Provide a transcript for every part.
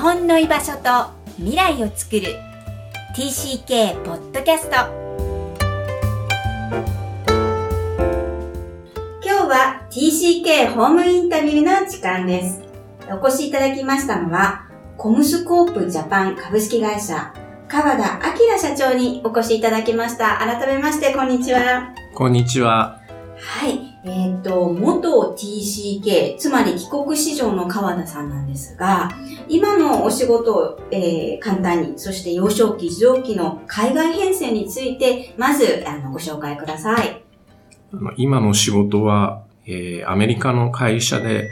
本の居場所と未来を作る。TCK ポッドキャスト今日は TCK ホームインタビューの時間です。お越しいただきましたのはコムスコープジャパン株式会社川田明社長にお越しいただきました。改めましてこんにちは。こんにちは。はいえっ、と、元 TCK、つまり帰国子女の川田さんなんですが、今のお仕事を、えー、簡単に、そして幼少期、児童期の海外編成について、まずあのご紹介ください。今の仕事は、えー、アメリカの会社で、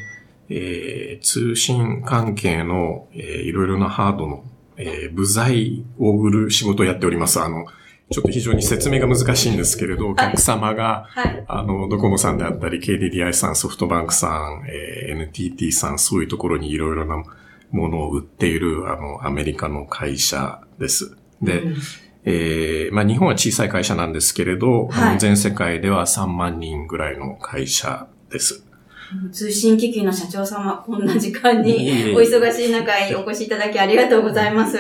えー、通信関係の、えー、いろいろなハードの、えー、部材を売る仕事をやっております。あの、ちょっと非常に説明が難しいんですけれど、お客様が、はい、あの、ドコモさんであったり、KDDI さん、ソフトバンクさん、えー、NTT さん、そういうところにいろいろなものを売っている、あの、アメリカの会社です。で、うん、えー、まあ日本は小さい会社なんですけれど、はい、全世界では3万人ぐらいの会社です。通信機器の社長様、こんな時間にお忙しい中にお越しいただきありがとうございます。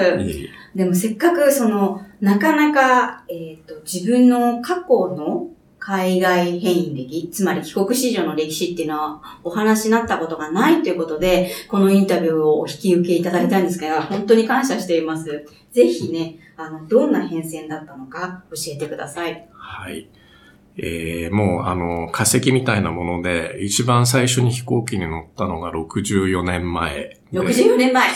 でもせっかくその、なかなか、えっ、ー、と、自分の過去の海外変異歴、つまり帰国子女の歴史っていうのはお話になったことがないということで、このインタビューをお引き受けいただいたんですが、本当に感謝しています。ぜひね、あの、どんな変遷だったのか教えてください。はい。えー、もうあの、化石みたいなもので、一番最初に飛行機に乗ったのが64年前。64年前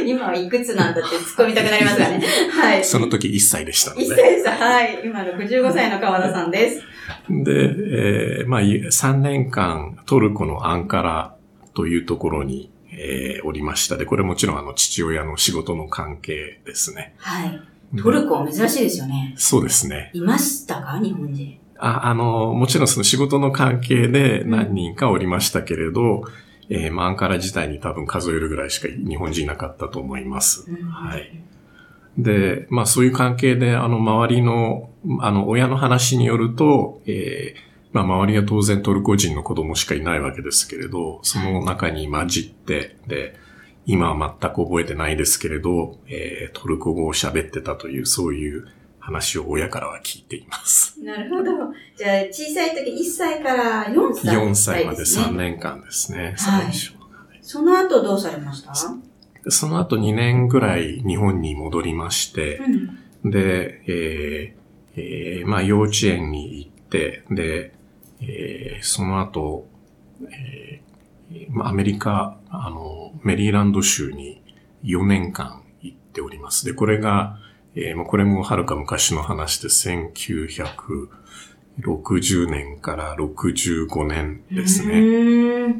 今はいくつなんだって突っ込みたくなりますがね。はい。その時1歳でしたので。1歳でした。はい。今65歳の川田さんです。で、えー、まあ、3年間トルコのアンカラというところに、えー、おりましたで、これもちろんあの父親の仕事の関係ですね。はい。トルコ珍しいですよね。そうですね。いましたか？日本人。あ、あの、もちろんその仕事の関係で何人かおりましたけれど、うん、えー、マンカラ自体に多分数えるぐらいしか日本人いなかったと思います。うん、はい。で、まあそういう関係で、あの、周りの、あの、親の話によると、えー、まあ周りは当然トルコ人の子供しかいないわけですけれど、その中に混じって、で、今は全く覚えてないですけれど、えー、トルコ語を喋ってたという、そういう話を親からは聞いています。なるほど。じゃあ、小さい時1歳から4歳、ね、4歳まで3年間ですね、最初。はい、その後どうされました？その後2年ぐらい日本に戻りまして、うん、で、えーえー、まあ幼稚園に行って、で、えー、その後、えー、アメリカ、あの、メリーランド州に4年間行っております。で、これが、えー、これもはるか昔の話で1960年から65年ですね。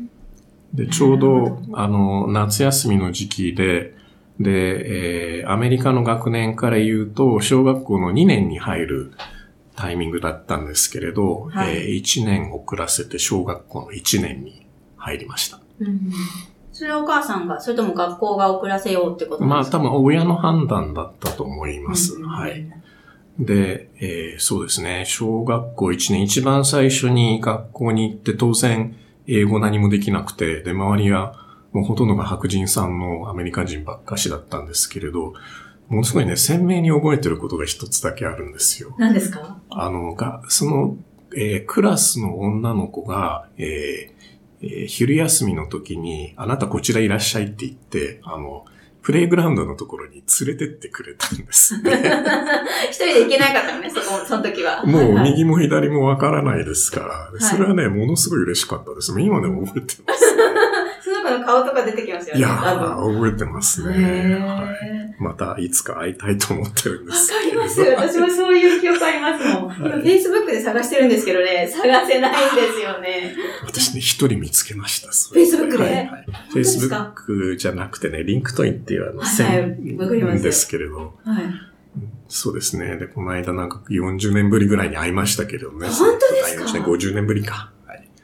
で、ちょうど、あの、夏休みの時期で、で、えー、アメリカの学年から言うと、小学校の2年に入るタイミングだったんですけれど、はい、えー、1年遅らせて小学校の1年に入りました。うんそれはお母さんが、それとも学校が遅らせようってことですか？まあ多分親の判断だったと思います。うん、はい。で、えー、そうですね。小学校1年、一番最初に学校に行って当然英語何もできなくて、で、周りはもうほとんどが白人さんのアメリカ人ばっかしだったんですけれど、ものすごいね、鮮明に覚えてることが一つだけあるんですよ。何ですか？あの、が、その、えー、クラスの女の子が、えー、えー、昼休みの時に、あなたこちらいらっしゃいって言って、あの、プレイグラウンドのところに連れてってくれたんですね。一人で行けなかったのね、そこ、その時は。もう右も左もわからないですから、それはね、ものすごい嬉しかったです。今でも覚えてます。子の顔とか出てきますよね。いや覚えてますね。はい。またいつか会いたいと思ってるんですわかります。私もそういう記憶ありますもん。はい、Facebook で探してるんですけどね、探せないんですよね。私ね、一人見つけました。Facebook で、はいはい、?Facebook じゃなくてね、リンクトインっていうあの、はい、ですけれど。はい。そうですね。で、この間なんか40年ぶりぐらいに会いましたけどね。本当ですか ?50 年ぶりか。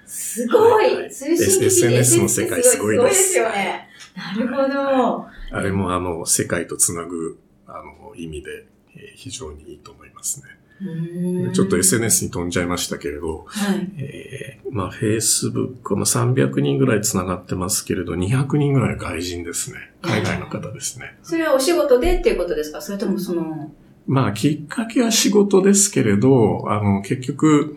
すごい、通信機 SNS の世界すごいです。すごいですよね。なるほど。あれもあの、世界とつなぐ、あの、意味で、えー、非常にいいと思いますね。ちょっと SNS に飛んじゃいましたけれど、はい、えー、まあ Facebook も300人ぐらい繋がってますけれど、200人ぐらい外人ですね。海外の方ですね。それはお仕事でっていうことですか？それともその、まあ、きっかけは仕事ですけれど、あの、結局、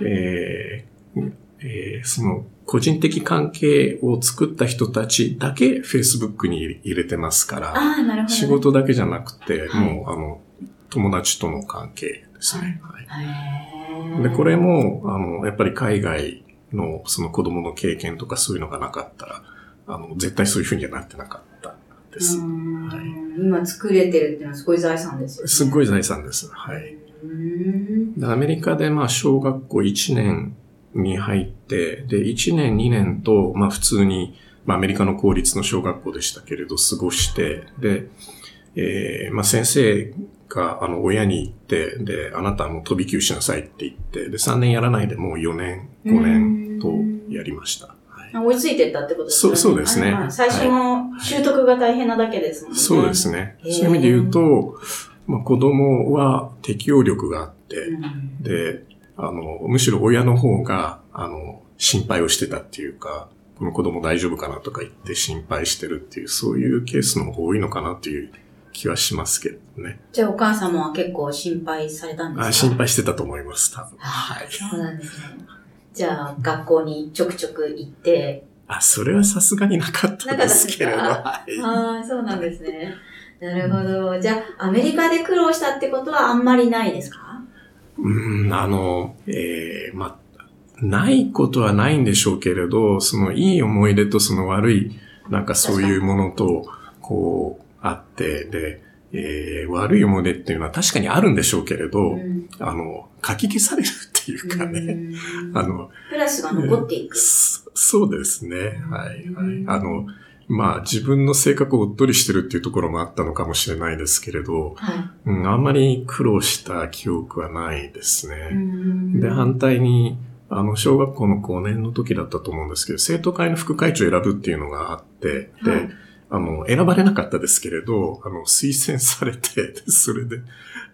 えーえー、その、個人的関係を作った人たちだけ Facebook に入れてますから、仕事だけじゃなくて、はい、もう、あの、友達との関係ですね。はい、で、これも、あの、やっぱり海外のその子供の経験とかそういうのがなかったら、あの、絶対そういうふうにはなってなかったです。はい、今作れてるっていうのはすごい財産ですよね。すごい財産です。はい。アメリカでまあ小学校1年に入って、で、1年2年と、まあ普通に、まあアメリカの公立の小学校でしたけれど過ごして、で、えー、まあ先生が、あの、親に言って、で、あなたはもう飛び級しなさいって言って、で、3年やらないでもう4年、5年とやりました。追いついてったってことですね。そう、そうですね。最初の習得が大変なだけですもんね。そうですね。そういう意味で言うと、まあ、子供は適応力があって、うん、で、あの、むしろ親の方が、あの、心配をしてたっていうか、この子供大丈夫かなとか言って心配してるっていう、そういうケースの方が多いのかなっていう気はしますけどね。じゃあお母様は結構心配されたんですか？あ心配してたと思います、多分。はい。そうなんですね。じゃあ学校にちょくちょく行って、あ、それはさすがになかったですけれど。はい、ああ、そうなんですね。なるほど。じゃあ、アメリカで苦労したってことはあんまりないですか？うん、あの、ええー、まないことはないんでしょうけれど、そのいい思い出とその悪い、なんかそういうものと、こう、あって、で、えー、悪い思い出っていうのは確かにあるんでしょうけれど、うん、あの、書き消されるっていうかね、あの、プラスが残っていく。そうですね。はい、はい。あの、まあ自分の性格をおっとりしてるっていうところもあったのかもしれないですけれど、はい、うん、あんまり苦労した記憶はないですね。で、反対に、あの、小学校の5年の時だったと思うんですけど、生徒会の副会長を選ぶっていうのがあって、で、はい、あの、選ばれなかったですけれど、あの、推薦されて、それで、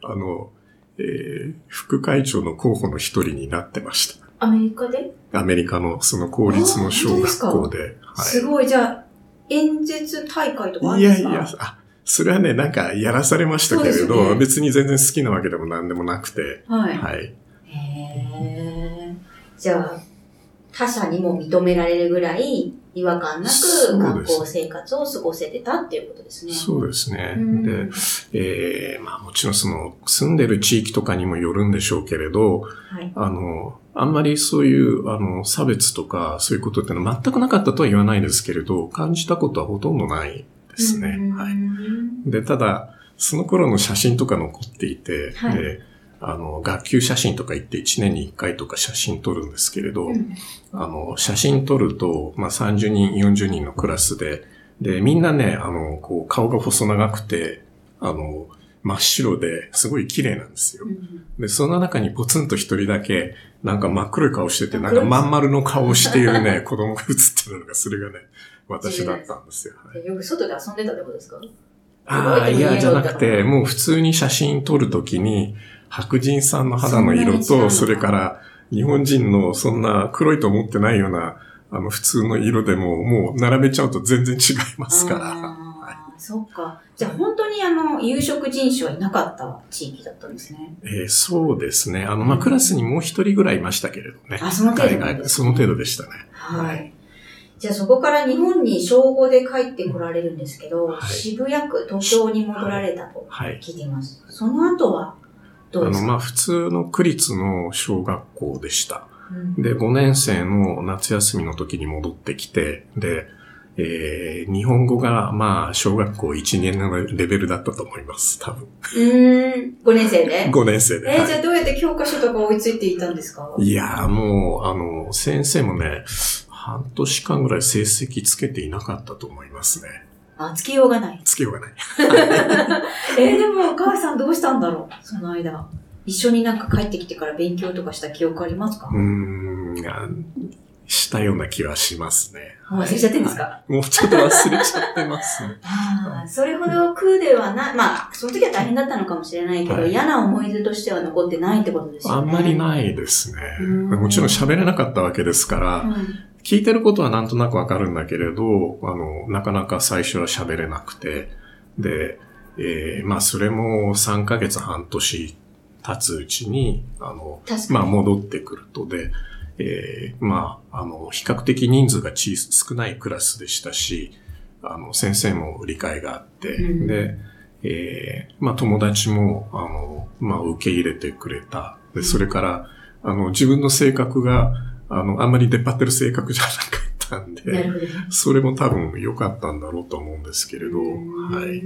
あの、えー、副会長の候補の一人になってました。アメリカで？アメリカのその公立の小学校で。すはい、すごい、じゃあ、演説大会とかあるんですか？いやいや、あ、それはね、なんかやらされましたけれど、ね、別に全然好きなわけでも何でもなくて。はい。はい。へじゃあ、他者にも認められるぐらい違和感なく学校生活を過ごせてたっていうことですね。そうですね。で、ええー、まあもちろんその住んでる地域とかにもよるんでしょうけれど、はい、あの、あんまりそういう、あの、差別とかそういうことってのは全くなかったとは言わないですけれど、感じたことはほとんどないですね。はい。で、ただ、その頃の写真とか残っていて、はい、で、あの、学級写真とか言って1年に1回とか写真撮るんですけれど、うん、あの、写真撮ると、まあ、30人、40人のクラスで、で、みんなね、あの、こう、顔が細長くて、あの、真っ白ですごい綺麗なんですよ。うん、で、その中にポツンと一人だけ、なんか真っ黒い顔してて、なんかまん丸の顔をしているね、子供が映ってるのが、それがね、私だったんですよ。はい、よく外で遊んでたってことですか？ああ、いや、じゃなくて、もう普通に写真撮るときに、白人さんの肌の色と、それから日本人のそんな黒いと思ってないような、あの普通の色でももう並べちゃうと全然違いますから。はい、そっか。じゃあ本当にあの、有色人種はいなかった地域だったんですね。えー、そうですね。あの、まあ、クラスにもう一人ぐらいいましたけれどね。あ、その程度、ね、その程度でしたね。はい。じゃあそこから日本に小5で帰ってこられるんですけど、はい、渋谷区、東京に戻られたと聞いています。はい、その後はあの、まあ、普通の区立の小学校でした。うん、で、5年生の夏休みの時に戻ってきて、で、えー、日本語が、まあ、小学校1年のレベルだったと思います、多分。うん、5年生で ?5 年生で。えーはい、じゃあどうやって教科書とか追いついていたんですか？いやもう、あの、先生もね、半年間ぐらい成績つけていなかったと思いますね。あ、つけようがない。つけようがない。えー、でもお母さんどうしたんだろう？その間。一緒になんか帰ってきてから勉強とかした記憶ありますか？うん、したような気はしますね。もう忘れちゃってるんですか、もうちょっと忘れちゃってますね。ああ、それほど苦ではな、まあ、その時は大変だったのかもしれないけど、はい嫌な思い出としては残ってないってことですよね。あんまりい。ないですね。うんもちろん喋れなかったわけですから、うん聞いてることはなんとなくわかるんだけれど、あの、なかなか最初は喋れなくて、で、えーまあ、それも3ヶ月半年経つうちに、あの。まあ、戻ってくるとで、えーまあ、あの、比較的人数が小少ないクラスでしたし、あの、先生も理解があって、うんで、えーまあ、友達も、あの、まあ、受け入れてくれた。で、それから、あの、自分の性格が、あの、あんまり出っ張ってる性格じゃなかったんなで。それも多分良かったんだろうと思うんですけれど、うんはい。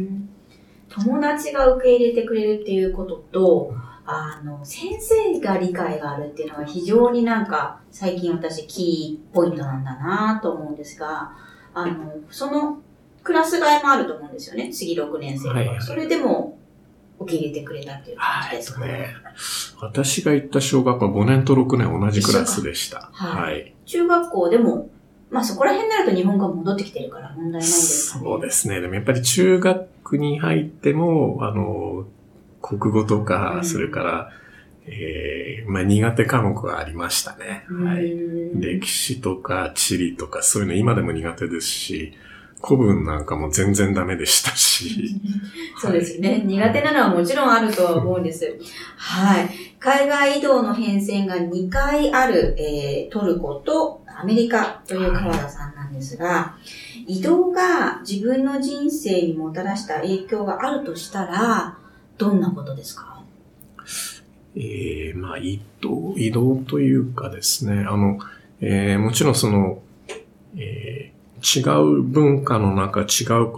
友達が受け入れてくれるっていうことと、あの、先生が理解があるっていうのは非常になんか最近私キーポイントなんだなと思うんですが、あの、そのクラス替えもあると思うんですよね。次6年生。はいはいそれでも受け入れてくれたっていう感じですか？ね。ね、私が行った小学校は5年と6年同じクラスでした。はいはい。中学校でも、まあそこら辺になると日本語が戻ってきてるから問題ないですかね。そうですね。でもやっぱり中学に入っても、あの、国語とか、うんそれから、えーまあ苦手科目がありましたね。はい。うん歴史とか地理とかそういうの今でも苦手ですし、古文なんかも全然ダメでしたし。そうですよね。苦手なのはもちろんあるとは思うんです。はい。海外移動の変遷が2回ある、えートルコとアメリカという川田さんなんですが、移動が自分の人生にもたらした影響があるとしたら、どんなことですか？えーまあ移動、移動というかですね、あの、えーもちろんその、えー違う文化の中、違う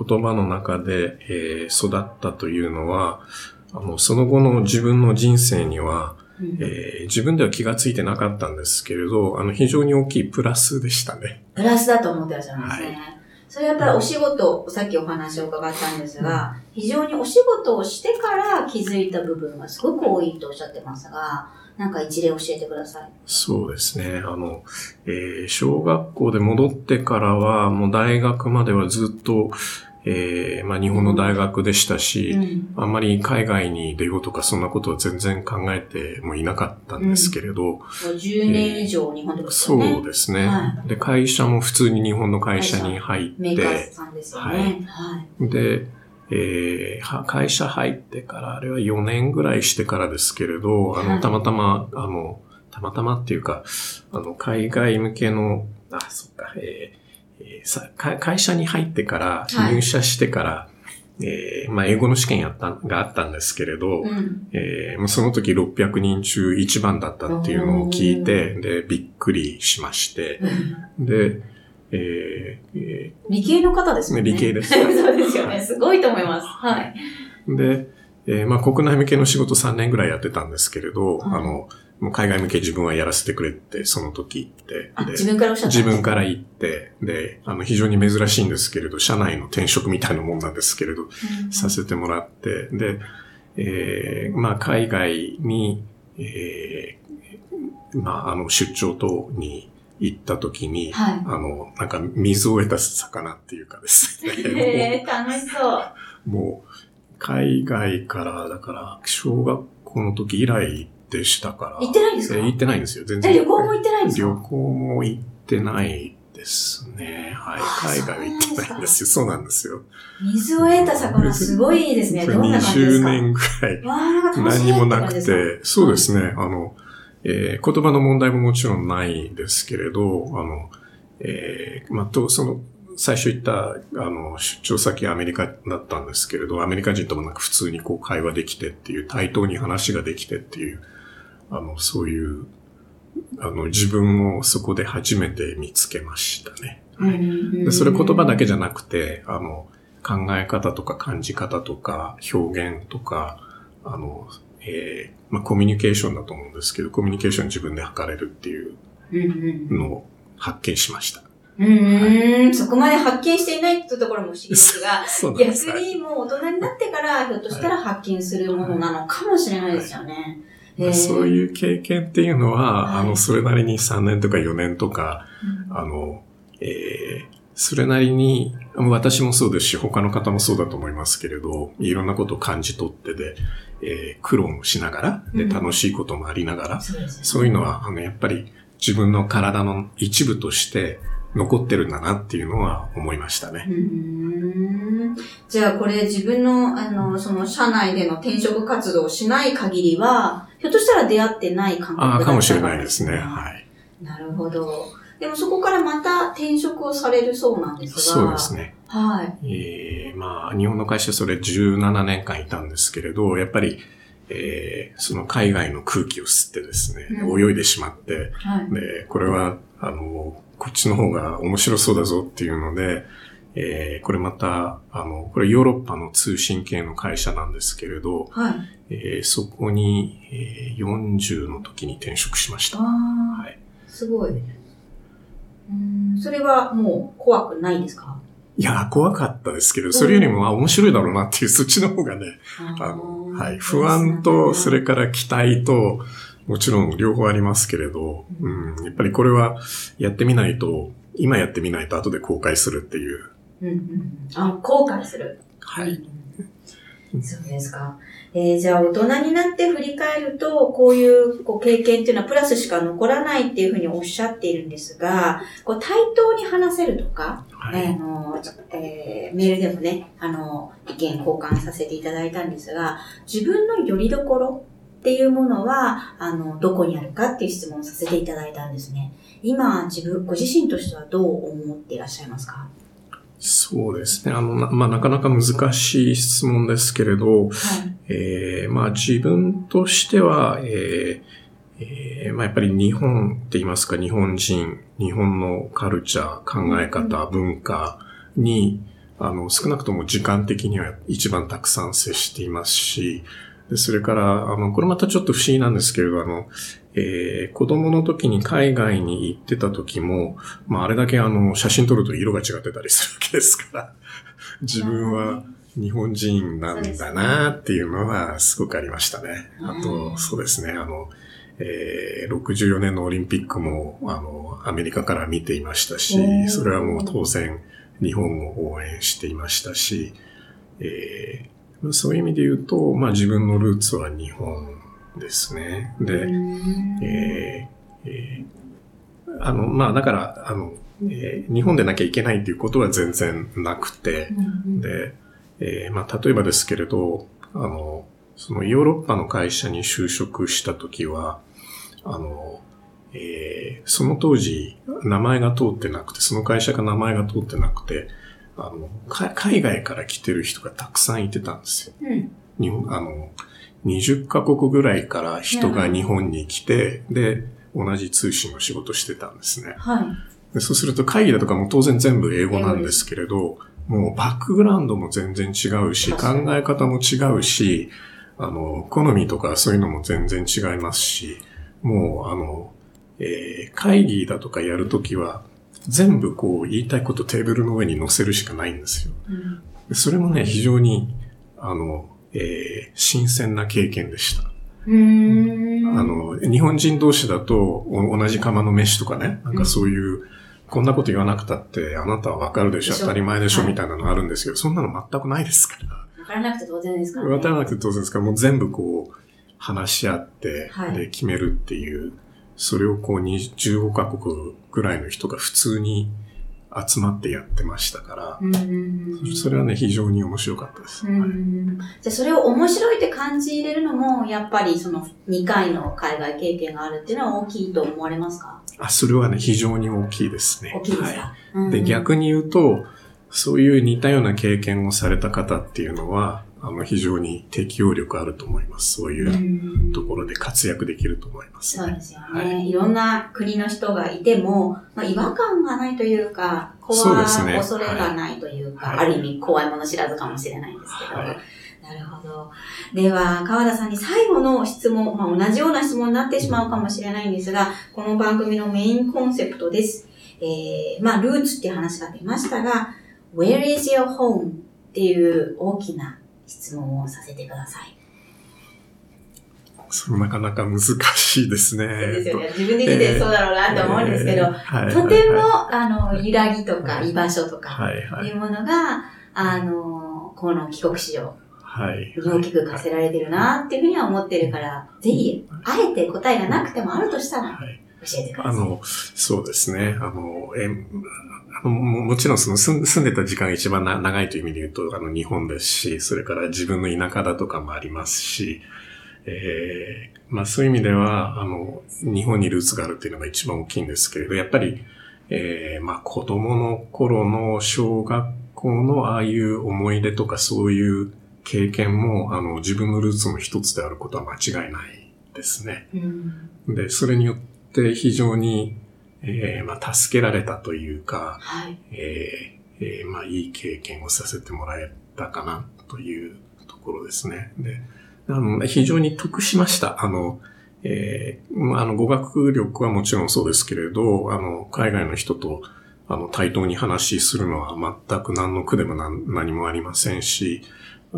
言葉の中で、えー育ったというのは、あの、その後の自分の人生には、うん。えー自分では気がついてなかったんですけれど、あの、非常に大きいプラスでしたね。プラスだと思ってらっしゃるんですね。はい。それやっぱりお仕事、さっきお話を伺ったんですが、非常にお仕事をしてから気づいた部分がすごく多いとおっしゃってますが、なんか一例教えてください。そうですね。あの、えー小学校で戻ってからは、もう大学まではずっと、えーまあ日本の大学でしたし、うんあんまり海外に出ようとかそんなことは全然考えてもいなかったんですけれど、もう10年以上日本でですそよね。うですね、はで、会社も普通に日本の会社に入っメーカーて、さんですよはいね。はい。で、えーは会社入ってから、あれは4年ぐらいしてからですけれど、あの、はい。たまたま、あの、たまたまっていうか、あの、海外向けの、あ、そっか、えーえーさか会社に入ってから、はい。入社してから、えーまあ、英語の試験やった、があったんですけれど、うん。えーもうその時600人中1番だったっていうのを聞いて、で、びっくりしまして、で、えーえ理系の方ですね。理系です そうですよね。すごいと思います。はい。ーで、えーまあ、国内向けの仕事3年ぐらいやってたんですけれど、はいあの、もう海外向け自分はやらせてくれって、その時言って、自分からおっしゃった自分から言って、で、あの、非常に珍しいんですけれど、社内の転職みたいなもんなんですけれど、うんさせてもらって、で、えーまあ、海外に、えーまあ、あの、出張等に行った時に、はい。あの、なんか水を得た魚っていうかですね。へえ、楽しそう。もう、海外から、だから、小学校の時以来でしたから。行ってないんですか？え行ってないんですよ、全え、然。旅行も行ってないんですか？旅行も行ってないですね。はい。あ海外は行ってないんですよ。そうなんですよ。水を得た魚すごいですね。どんな感じです20か年ぐらい。何にもなくて、そうですね、あの、えー言葉の問題ももちろんないですけれど、あの、えーまあ、と、その、最初言った、あの、出張先アメリカだったんですけれど、アメリカ人ともなんか普通にこう会話できてっていう、対等に話ができてっていう、あの、そういう、あの、自分をそこで初めて見つけましたね。かうんうんうんでそれ言葉だけじゃなくて、あの、考え方とか感じ方とか表現とか、あの、えーまあ、コミュニケーションだと思うんですけど、コミュニケーション自分で測れるっていうのを発見しました。うーん、そこまで発見していないっていうところも不思議ですが、す。逆にもう大人になってから、ひょっとしたら発見するものなのかもしれないですよね。まあそうう。いう経験っていうのは、はい。あの、それなりに3年とか4年とか、うん。あの、えー、それなりに、私もそうですし、他の方もそうだと思いますけれど、いろんなことを感じ取ってで、えー、苦労もしながら、で、楽しいこともありながら、うん、そういうのは、あの、やっぱり自分の体の一部として残ってるんだなっていうのは思いましたね。じゃあこれ自分の、あの、その社内での転職活動をしない限りは、ひょっとしたら出会ってない感覚だった、ね、ああ、かもしれないですね。はい。なるほど。でもそこからまた転職をされるそうなんですが。そうですね。はい。ええー、まあ、日本の会社それ17年間いたんですけれど、やっぱり、えー、その海外の空気を吸ってですね、うん、泳いでしまって、はい、で、これは、あの、こっちの方が面白そうだぞっていうので、えー、これまた、あの、これヨーロッパの通信系の会社なんですけれど、はい、えー、そこに、えー、40の時に転職しました。はい、すごい。うんそれはもう怖くないですか？いや、怖かったですけど、それよりも、あ、面白いだろうなっていう、そっちの方がね、あの、はい、不安と、それから期待と、もちろん両方ありますけれど、うん、やっぱりこれはやってみないと、今やってみないと後で後悔するっていう。うんうん、あ、後悔する。はい。そうですか。えー、じゃあ大人になって振り返ると、こういうこう経験っていうのはプラスしか残らないっていうふうにおっしゃっているんですが、こう対等に話せるとか、はい、あのえー、メールでもね、あの、意見交換させていただいたんですが、自分の拠り所っていうものは、あの、どこにあるかっていう質問をさせていただいたんですね。今、自分、ご自身としてはどう思っていらっしゃいますか？そうですね。あの、なまあ、なかなか難しい質問ですけれど、はい、えー、まあ、自分としては、えーえー、まあ、やっぱり日本って言いますか、日本人、日本のカルチャー、考え方、文化に、あの、少なくとも時間的には一番たくさん接していますし、でそれから、あの、これまたちょっと不思議なんですけれど、あの、えー、子供の時に海外に行ってた時も、まあ、あれだけあの、写真撮ると色が違ってたりするわけですから、自分は日本人なんだなっていうのはすごくありましたね。あと、そうですね、あの、えー、64年のオリンピックも、あの、アメリカから見ていましたし、それはもう当然日本を応援していましたし、えーそういう意味で言うと、まあ自分のルーツは日本ですね。で、えーえー、あの、まあだから、あの、えー、日本でなきゃいけないっていうことは全然なくて、で、えー、まあ例えばですけれど、あの、そのヨーロッパの会社に就職したときは、あの、えー、その当時名前が通ってなくて、その会社が名前が通ってなくて、あの、海外から来てる人がたくさんいてたんですよ。うん、日本、あの、20カ国ぐらいから人が日本に来て、うん、で、同じ通信の仕事してたんですね。はい。でそうすると会議だとかも当然全部英語なんですけれど、もうバックグラウンドも全然違うし、考え方も違うし、あの、好みとかそういうのも全然違いますし、もうあの、えー、会議だとかやるときは、全部こう言いたいことテーブルの上に載せるしかないんですよ。うん、それもね、非常に、あの、えー、新鮮な経験でした。あの、日本人同士だと、同じ釜の飯とかね、なんかそういう、うん、こんなこと言わなくたって、あなたはわかるでしょ、当たり前でしょ、みたいなのあるんですけど、そんなの全くないですから。わからなくて当然ですから、ね。わからなくて当然ですから、もう全部こう、話し合って、で、決めるっていう、それをこう15カ国ぐらいの人が普通に集まってやってましたから、それはね、非常に面白かったです。はい、じゃあそれを面白いって感じ入れるのも、やっぱりその2回の海外経験があるっていうのは大きいと思われますか？あ、それはね、非常に大きいですね。大きいですか、はい、で、逆に言うと、そういう似たような経験をされた方っていうのは、あの、非常に適応力あると思います。そういうところで活躍できると思います、ね、そうですよね、はい。いろんな国の人がいても、まあ、違和感がないというか、怖い、ね、恐れがないというか、はい、ある意味怖いもの知らずかもしれないんですけど。はい、なるほど。では、川田さんに最後の質問、まあ、同じような質問になってしまうかもしれないんですが、この番組のメインコンセプトです。えー、まあ、ルーツっていう話が出ましたが、Where is your home? っていう大きな質問をさせてください。それなかなか難しいですね。そうですよね。自分で見てそうだろうなって思うんですけど、とても、あの、揺らぎとか居場所とか、いうものが、あの、この帰国子女、はい。大きく課せられてるなっていうふうには思ってるから、ぜひ、あえて答えがなくてもあるとしたら、教えてください。あの、そうですね。あの、え、あのももちろんその住んでた時間が一番長いという意味で言うと、あの、日本ですし、それから自分の田舎だとかもありますし、えー、まあそういう意味では、あの、日本にルーツがあるっていうのが一番大きいんですけれど、やっぱり、えー、まあ子供の頃の小学校のああいう思い出とかそういう経験も、あの、自分のルーツの一つであることは間違いないですね。うん、で、それによって非常に、えー、まあ助けられたというか、はい、えー、えー、まあいい経験をさせてもらえたかなというところですね。で、あの、非常に得しました。あの、えー、あの、語学力はもちろんそうですけれど、あの、海外の人と、あの、対等に話するのは全く何の苦でも何もありませんし、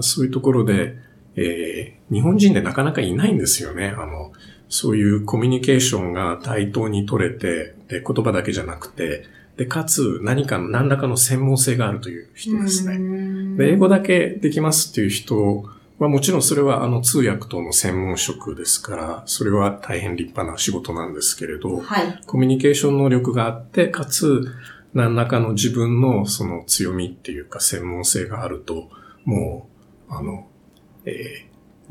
そういうところで、えー、日本人でなかなかいないんですよね。あの、そういうコミュニケーションが対等に取れて、で、言葉だけじゃなくて、で、かつ何かの、何らかの専門性があるという人ですね。で、英語だけできますっていう人まあもちろんそれはあの通訳等の専門職ですから、それは大変立派な仕事なんですけれど、はい、コミュニケーション能力があって、かつ何らかの自分のその強みっていうか専門性があると、もう、あの、えー、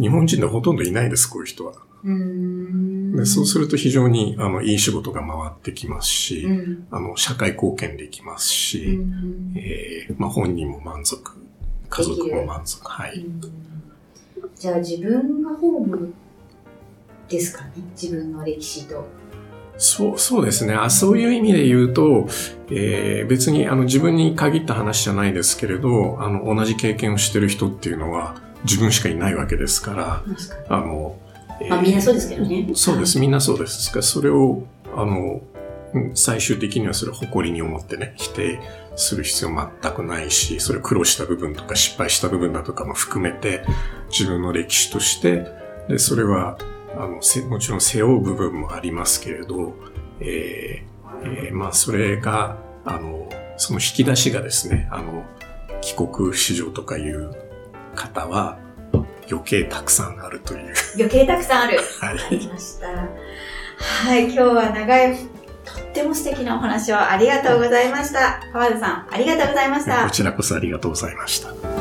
日本人でほとんどいないです、こういう人は。でそうすると非常にあのいい仕事が回ってきますし、うん、あの社会貢献できますし、えーまあ、本人も満足、家族も満足。はい。じゃあ自分がホームですかね？自分の歴史と。そう、そうですね。あそういう意味で言うと、えー、別にあの自分に限った話じゃないですけれど、あの同じ経験をしてる人っていうのは自分しかいないわけですから、あの、えー、まあみんなそうですけどね。そうです。みんなそうです。それを、あの、最終的にはそれを誇りに思ってね、否定する必要全くないし、それ苦労した部分とか失敗した部分だとかも含めて、自分の歴史として、で、それは、あの、もちろん背負う部分もありますけれど、えー、えー、まあ、それが、あの、その引き出しがですね、あの、帰国子女とかいう方は、余計たくさんあるという。余計たくさんある。はい。ありました。はい、今日は長いとっても素敵なお話をありがとうございました。川田さん、ありがとうございました。こちらこそありがとうございました。